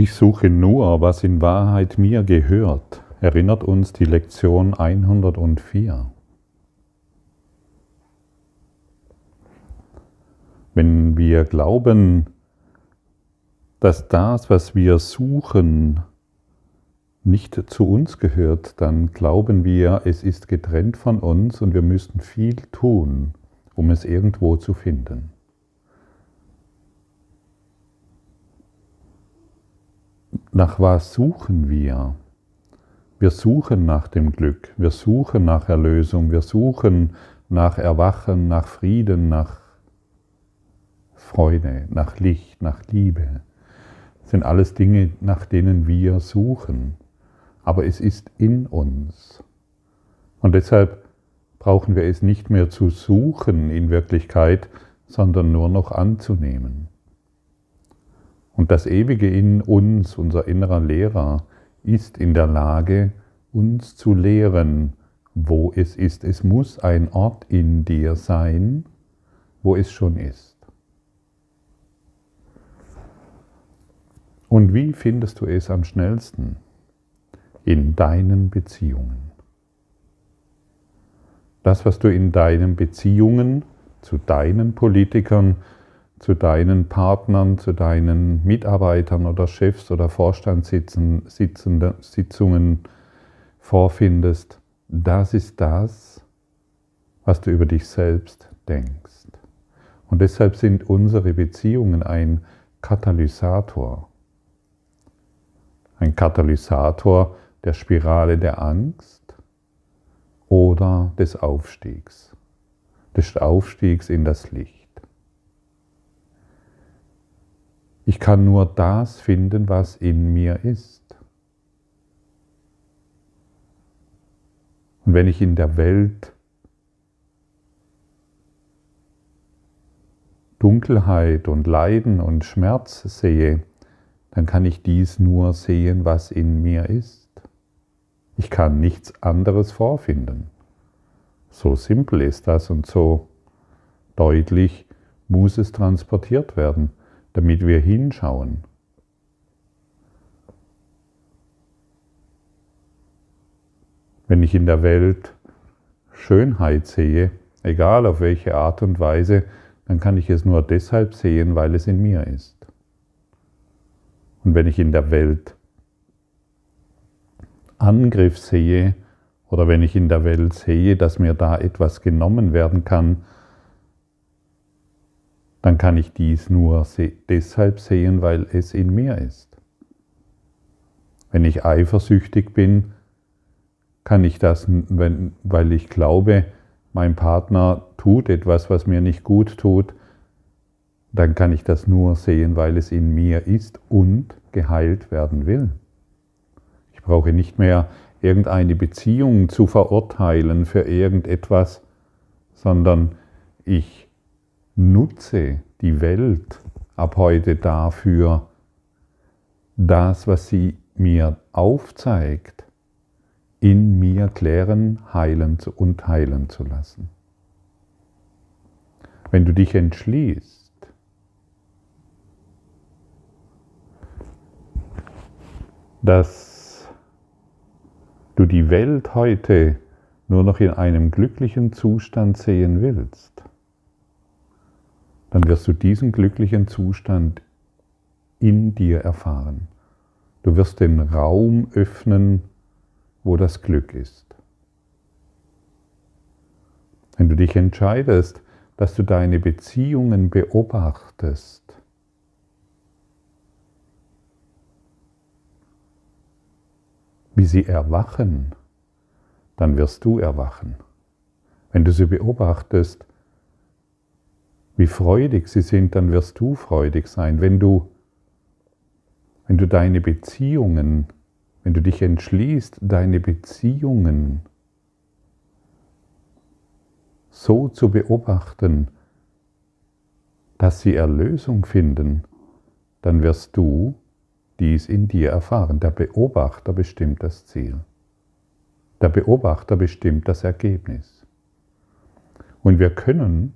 Ich suche nur, was in Wahrheit mir gehört, erinnert uns die Lektion 104. Wenn wir glauben, dass das, was wir suchen, nicht zu uns gehört, dann glauben wir, es ist getrennt von uns und wir müssten viel tun, um es irgendwo zu finden. Nach was suchen wir? Wir suchen nach dem Glück, wir suchen nach Erlösung, wir suchen nach Erwachen, nach Frieden, nach Freude, nach Licht, nach Liebe. Das sind alles Dinge, nach denen wir suchen. Aber es ist in uns. Und deshalb brauchen wir es nicht mehr zu suchen in Wirklichkeit, sondern nur noch anzunehmen. Und das Ewige in uns, unser innerer Lehrer, ist in der Lage, uns zu lehren, wo es ist. Es muss ein Ort in dir sein, wo es schon ist. Und wie findest du es am schnellsten? In deinen Beziehungen. Das, was du in deinen Beziehungen zu deinen Politikern, zu deinen Partnern, zu deinen Mitarbeitern oder Chefs oder Vorstandssitzungen vorfindest, das ist das, was du über dich selbst denkst. Und deshalb sind unsere Beziehungen ein Katalysator. Ein Katalysator der Spirale der Angst oder des Aufstiegs, des Aufstiegs in das Licht. Ich kann nur das finden, was in mir ist. Und wenn ich in der Welt Dunkelheit und Leiden und Schmerz sehe, dann kann ich dies nur sehen, was in mir ist. Ich kann nichts anderes vorfinden. So simpel ist das und so deutlich muss es transportiert werden damit wir hinschauen. Wenn ich in der Welt Schönheit sehe, egal auf welche Art und Weise, dann kann ich es nur deshalb sehen, weil es in mir ist. Und wenn ich in der Welt Angriff sehe oder wenn ich in der Welt sehe, dass mir da etwas genommen werden kann, dann kann ich dies nur deshalb sehen, weil es in mir ist. Wenn ich eifersüchtig bin, kann ich das, wenn, weil ich glaube, mein Partner tut etwas, was mir nicht gut tut, dann kann ich das nur sehen, weil es in mir ist und geheilt werden will. Ich brauche nicht mehr irgendeine Beziehung zu verurteilen für irgendetwas, sondern ich nutze die Welt ab heute dafür, das, was sie mir aufzeigt, in mir klären, heilen und heilen zu lassen. Wenn du dich entschließt, dass du die Welt heute nur noch in einem glücklichen Zustand sehen willst, dann wirst du diesen glücklichen Zustand in dir erfahren. Du wirst den Raum öffnen, wo das Glück ist. Wenn du dich entscheidest, dass du deine Beziehungen beobachtest, wie sie erwachen, dann wirst du erwachen. Wenn du sie beobachtest, wie freudig sie sind, dann wirst du freudig sein. Wenn du, wenn du deine Beziehungen, wenn du dich entschließt, deine Beziehungen so zu beobachten, dass sie Erlösung finden, dann wirst du dies in dir erfahren. Der Beobachter bestimmt das Ziel. Der Beobachter bestimmt das Ergebnis. Und wir können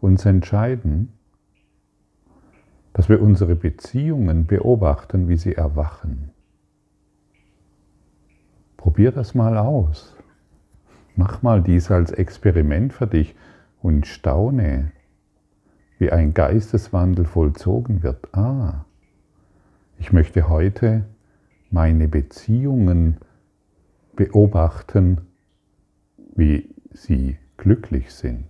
uns entscheiden, dass wir unsere Beziehungen beobachten, wie sie erwachen. Probier das mal aus. Mach mal dies als Experiment für dich und staune, wie ein Geisteswandel vollzogen wird. Ah, ich möchte heute meine Beziehungen beobachten, wie sie glücklich sind.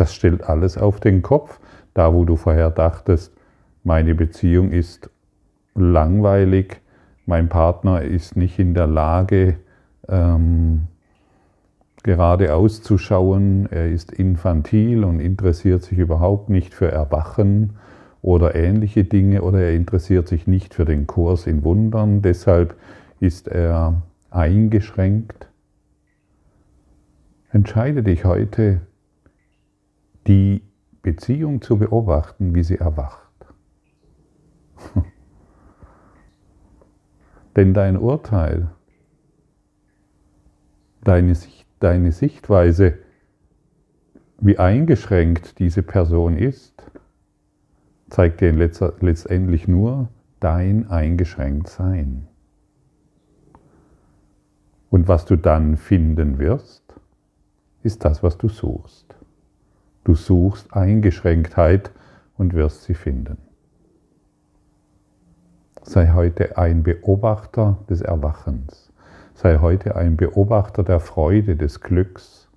Das stellt alles auf den Kopf, da wo du vorher dachtest, meine Beziehung ist langweilig, mein Partner ist nicht in der Lage, ähm, gerade auszuschauen, er ist infantil und interessiert sich überhaupt nicht für Erwachen oder ähnliche Dinge oder er interessiert sich nicht für den Kurs in Wundern, deshalb ist er eingeschränkt. Entscheide dich heute, die Beziehung zu beobachten, wie sie erwacht. Denn dein Urteil, deine, Sicht, deine Sichtweise, wie eingeschränkt diese Person ist, zeigt dir letztendlich nur dein Eingeschränktsein. Und was du dann finden wirst, ist das, was du suchst. Du suchst Eingeschränktheit und wirst sie finden. Sei heute ein Beobachter des Erwachens. Sei heute ein Beobachter der Freude, des Glücks,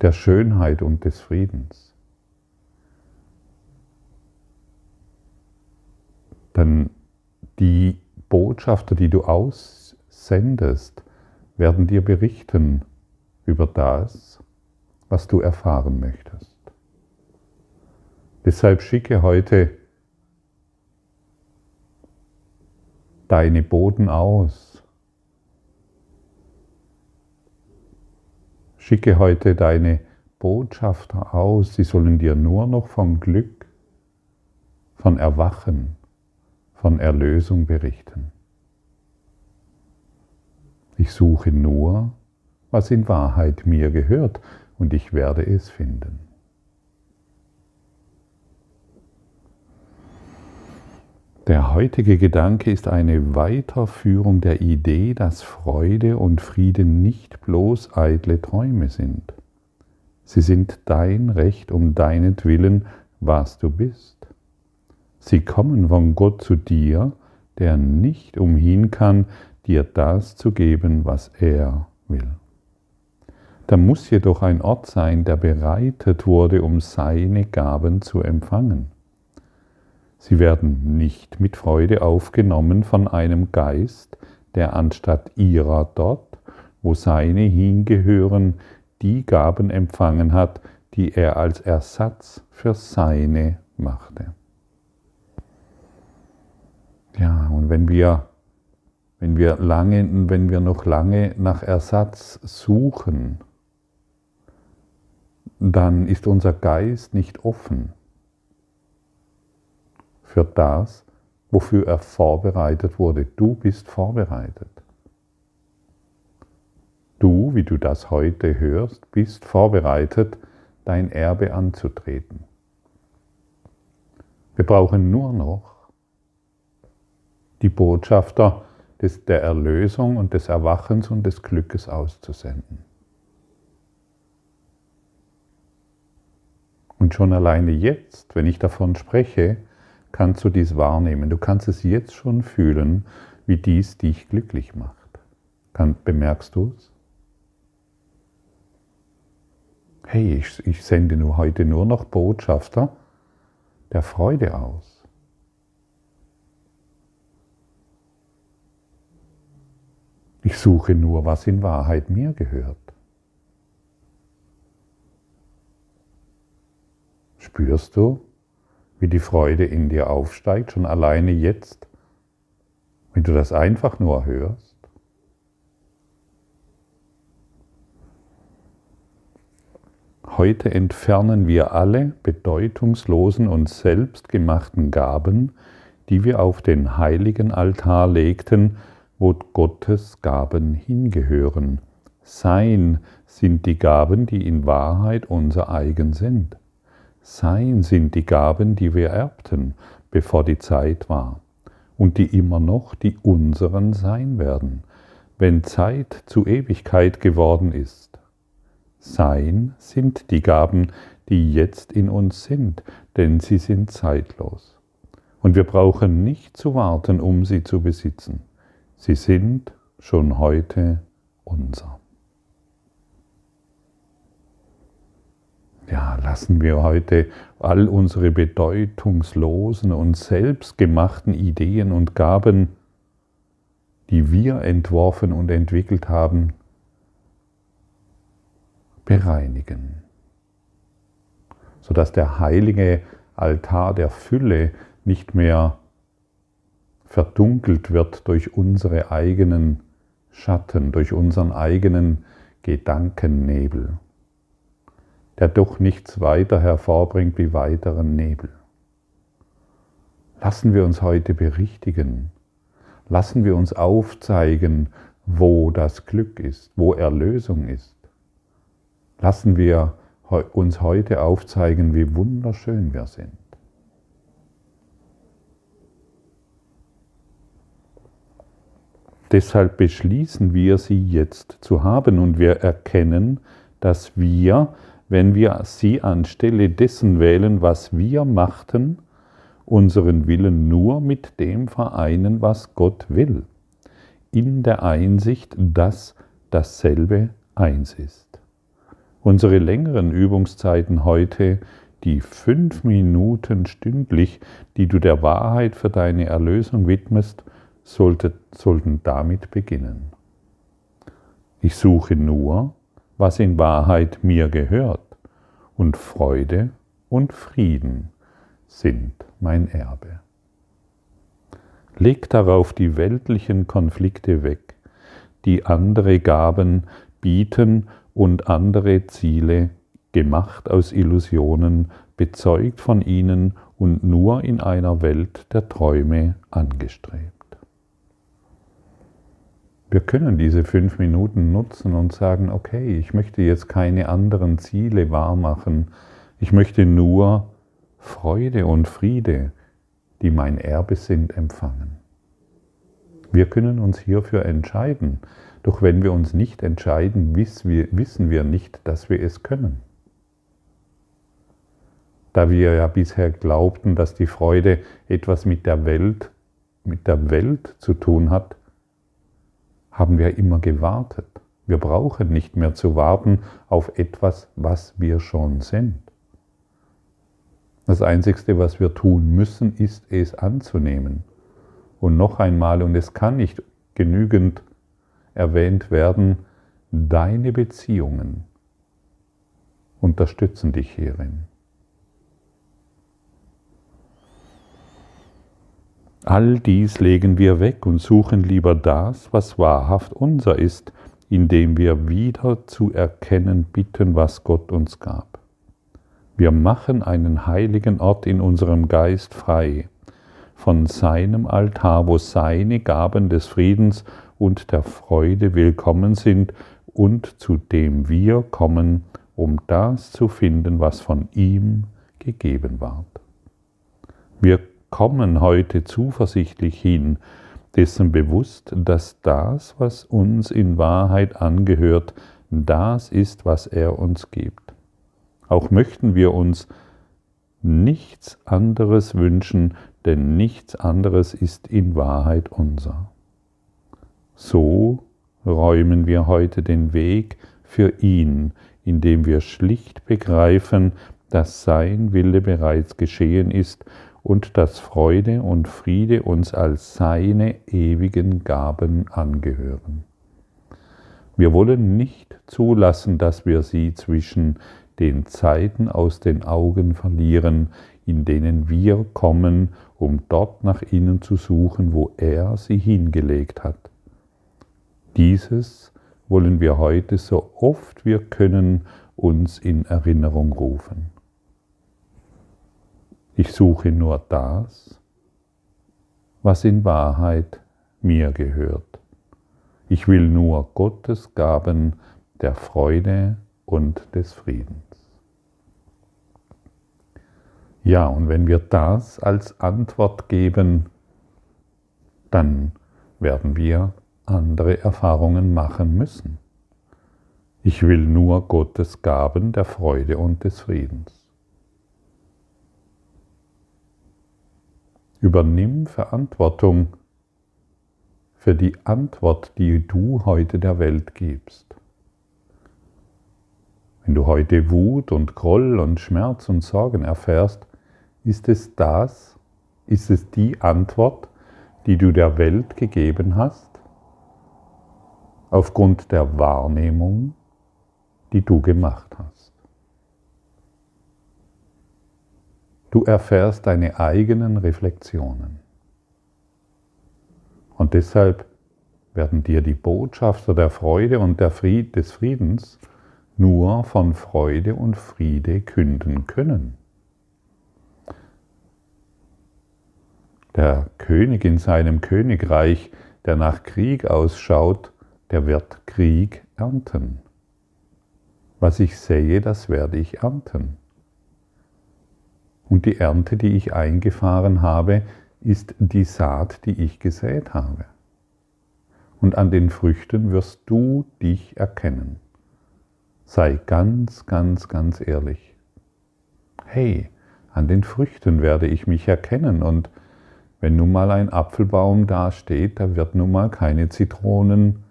der Schönheit und des Friedens. Denn die Botschafter, die du aussendest, werden dir berichten über das, was du erfahren möchtest. Deshalb schicke heute deine Boden aus. Schicke heute deine Botschafter aus, sie sollen dir nur noch von Glück, von Erwachen, von Erlösung berichten. Ich suche nur, was in Wahrheit mir gehört, und ich werde es finden. Der heutige Gedanke ist eine Weiterführung der Idee, dass Freude und Frieden nicht bloß eitle Träume sind. Sie sind dein Recht um deinetwillen, was du bist. Sie kommen von Gott zu dir, der nicht umhin kann, dir das zu geben, was er will. Da muss jedoch ein Ort sein, der bereitet wurde, um seine Gaben zu empfangen. Sie werden nicht mit Freude aufgenommen von einem Geist, der anstatt ihrer dort, wo seine hingehören, die Gaben empfangen hat, die er als Ersatz für seine machte. Ja, und wenn wir, wenn wir lange, wenn wir noch lange nach Ersatz suchen, dann ist unser Geist nicht offen für das, wofür er vorbereitet wurde. Du bist vorbereitet. Du, wie du das heute hörst, bist vorbereitet, dein Erbe anzutreten. Wir brauchen nur noch die Botschafter des, der Erlösung und des Erwachens und des Glückes auszusenden. Und schon alleine jetzt, wenn ich davon spreche, kannst du dies wahrnehmen. Du kannst es jetzt schon fühlen, wie dies dich glücklich macht. Kann, bemerkst du es? Hey, ich, ich sende nur heute nur noch Botschafter der Freude aus. Ich suche nur, was in Wahrheit mir gehört. Spürst du, wie die Freude in dir aufsteigt, schon alleine jetzt, wenn du das einfach nur hörst? Heute entfernen wir alle bedeutungslosen und selbstgemachten Gaben, die wir auf den heiligen Altar legten, wo Gottes Gaben hingehören. Sein sind die Gaben, die in Wahrheit unser eigen sind. Sein sind die Gaben, die wir erbten, bevor die Zeit war, und die immer noch die unseren sein werden, wenn Zeit zu Ewigkeit geworden ist. Sein sind die Gaben, die jetzt in uns sind, denn sie sind zeitlos. Und wir brauchen nicht zu warten, um sie zu besitzen. Sie sind schon heute unser. Ja, lassen wir heute all unsere bedeutungslosen und selbstgemachten Ideen und Gaben, die wir entworfen und entwickelt haben, bereinigen, sodass der heilige Altar der Fülle nicht mehr verdunkelt wird durch unsere eigenen Schatten, durch unseren eigenen Gedankennebel, der doch nichts weiter hervorbringt wie weiteren Nebel. Lassen wir uns heute berichtigen, lassen wir uns aufzeigen, wo das Glück ist, wo Erlösung ist. Lassen wir uns heute aufzeigen, wie wunderschön wir sind. Deshalb beschließen wir sie jetzt zu haben und wir erkennen, dass wir, wenn wir sie anstelle dessen wählen, was wir machten, unseren Willen nur mit dem vereinen, was Gott will, in der Einsicht, dass dasselbe eins ist. Unsere längeren Übungszeiten heute, die fünf Minuten stündlich, die du der Wahrheit für deine Erlösung widmest, sollte, sollten damit beginnen. Ich suche nur, was in Wahrheit mir gehört, und Freude und Frieden sind mein Erbe. Leg darauf die weltlichen Konflikte weg, die andere Gaben bieten und andere Ziele, gemacht aus Illusionen, bezeugt von ihnen und nur in einer Welt der Träume angestrebt. Wir können diese fünf Minuten nutzen und sagen, okay, ich möchte jetzt keine anderen Ziele wahrmachen. Ich möchte nur Freude und Friede, die mein Erbe sind, empfangen. Wir können uns hierfür entscheiden. Doch wenn wir uns nicht entscheiden, wissen wir nicht, dass wir es können. Da wir ja bisher glaubten, dass die Freude etwas mit der Welt, mit der Welt zu tun hat, haben wir immer gewartet. Wir brauchen nicht mehr zu warten auf etwas, was wir schon sind. Das Einzige, was wir tun müssen, ist es anzunehmen. Und noch einmal, und es kann nicht genügend erwähnt werden, deine Beziehungen unterstützen dich hierin. All dies legen wir weg und suchen lieber das, was wahrhaft unser ist, indem wir wieder zu erkennen bitten, was Gott uns gab. Wir machen einen heiligen Ort in unserem Geist frei von seinem Altar, wo seine Gaben des Friedens und der Freude willkommen sind und zu dem wir kommen, um das zu finden, was von ihm gegeben ward. Wir kommen heute zuversichtlich hin, dessen bewusst, dass das, was uns in Wahrheit angehört, das ist, was er uns gibt. Auch möchten wir uns nichts anderes wünschen, denn nichts anderes ist in Wahrheit unser. So räumen wir heute den Weg für ihn, indem wir schlicht begreifen, dass sein Wille bereits geschehen ist und dass Freude und Friede uns als seine ewigen Gaben angehören. Wir wollen nicht zulassen, dass wir sie zwischen den Zeiten aus den Augen verlieren, in denen wir kommen, um dort nach ihnen zu suchen, wo er sie hingelegt hat. Dieses wollen wir heute so oft wir können uns in Erinnerung rufen. Ich suche nur das, was in Wahrheit mir gehört. Ich will nur Gottes Gaben der Freude und des Friedens. Ja, und wenn wir das als Antwort geben, dann werden wir andere Erfahrungen machen müssen. Ich will nur Gottes Gaben der Freude und des Friedens. Übernimm Verantwortung für die Antwort, die du heute der Welt gibst. Wenn du heute Wut und Groll und Schmerz und Sorgen erfährst, ist es das, ist es die Antwort, die du der Welt gegeben hast, aufgrund der Wahrnehmung, die du gemacht hast. Du erfährst deine eigenen Reflexionen. Und deshalb werden dir die Botschafter der Freude und der Fried, des Friedens nur von Freude und Friede künden können. Der König in seinem Königreich, der nach Krieg ausschaut, der wird Krieg ernten. Was ich sähe, das werde ich ernten. Und die Ernte, die ich eingefahren habe, ist die Saat, die ich gesät habe. Und an den Früchten wirst du dich erkennen. Sei ganz, ganz, ganz ehrlich. Hey, an den Früchten werde ich mich erkennen und wenn nun mal ein Apfelbaum dasteht, da wird nun mal keine Zitronen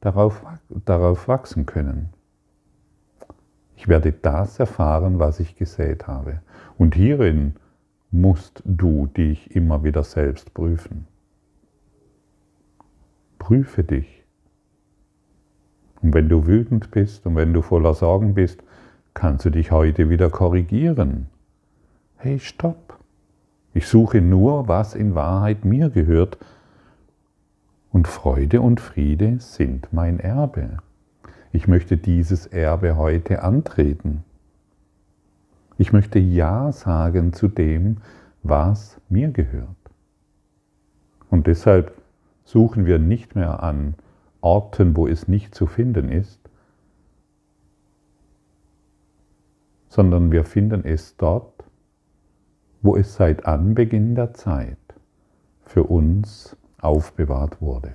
darauf, darauf wachsen können. Ich werde das erfahren, was ich gesät habe. Und hierin musst du dich immer wieder selbst prüfen. Prüfe dich. Und wenn du wütend bist und wenn du voller Sorgen bist, kannst du dich heute wieder korrigieren. Hey, stopp. Ich suche nur, was in Wahrheit mir gehört. Und Freude und Friede sind mein Erbe. Ich möchte dieses Erbe heute antreten. Ich möchte Ja sagen zu dem, was mir gehört. Und deshalb suchen wir nicht mehr an Orten, wo es nicht zu finden ist, sondern wir finden es dort, wo es seit Anbeginn der Zeit für uns aufbewahrt wurde.